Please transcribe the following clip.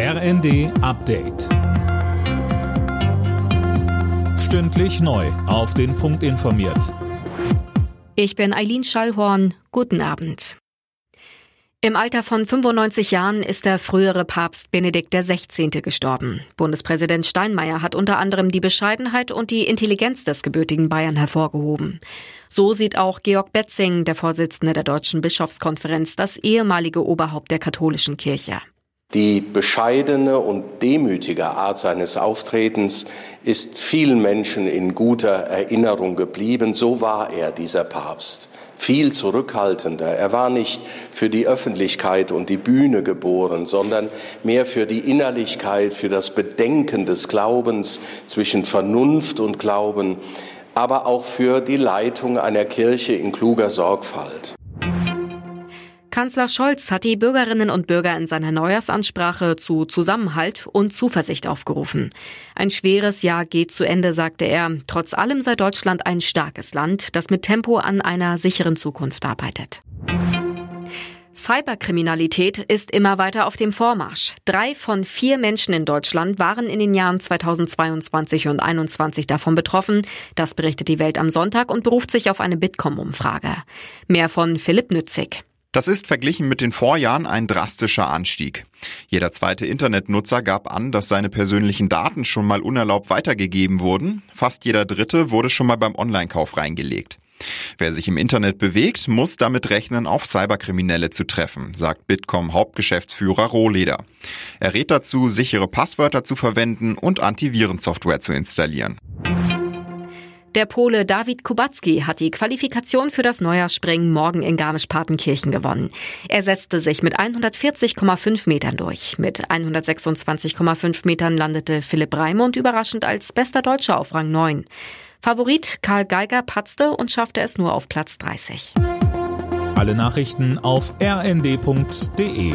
RND Update. Stündlich neu. Auf den Punkt informiert. Ich bin Eileen Schallhorn. Guten Abend. Im Alter von 95 Jahren ist der frühere Papst Benedikt XVI. gestorben. Bundespräsident Steinmeier hat unter anderem die Bescheidenheit und die Intelligenz des gebürtigen Bayern hervorgehoben. So sieht auch Georg Betzing, der Vorsitzende der Deutschen Bischofskonferenz, das ehemalige Oberhaupt der katholischen Kirche. Die bescheidene und demütige Art seines Auftretens ist vielen Menschen in guter Erinnerung geblieben. So war er, dieser Papst. Viel zurückhaltender. Er war nicht für die Öffentlichkeit und die Bühne geboren, sondern mehr für die Innerlichkeit, für das Bedenken des Glaubens zwischen Vernunft und Glauben, aber auch für die Leitung einer Kirche in kluger Sorgfalt. Kanzler Scholz hat die Bürgerinnen und Bürger in seiner Neujahrsansprache zu Zusammenhalt und Zuversicht aufgerufen. Ein schweres Jahr geht zu Ende, sagte er. Trotz allem sei Deutschland ein starkes Land, das mit Tempo an einer sicheren Zukunft arbeitet. Cyberkriminalität ist immer weiter auf dem Vormarsch. Drei von vier Menschen in Deutschland waren in den Jahren 2022 und 2021 davon betroffen. Das berichtet die Welt am Sonntag und beruft sich auf eine Bitkom-Umfrage. Mehr von Philipp Nützig. Das ist verglichen mit den Vorjahren ein drastischer Anstieg. Jeder zweite Internetnutzer gab an, dass seine persönlichen Daten schon mal unerlaubt weitergegeben wurden. Fast jeder dritte wurde schon mal beim Online-Kauf reingelegt. Wer sich im Internet bewegt, muss damit rechnen, auf Cyberkriminelle zu treffen, sagt Bitkom Hauptgeschäftsführer Rohleder. Er rät dazu, sichere Passwörter zu verwenden und Antivirensoftware zu installieren. Der Pole David Kubacki hat die Qualifikation für das Neujahrsspringen morgen in Garmisch-Partenkirchen gewonnen. Er setzte sich mit 140,5 Metern durch. Mit 126,5 Metern landete Philipp Raimund überraschend als bester Deutscher auf Rang 9. Favorit Karl Geiger patzte und schaffte es nur auf Platz 30. Alle Nachrichten auf rnd.de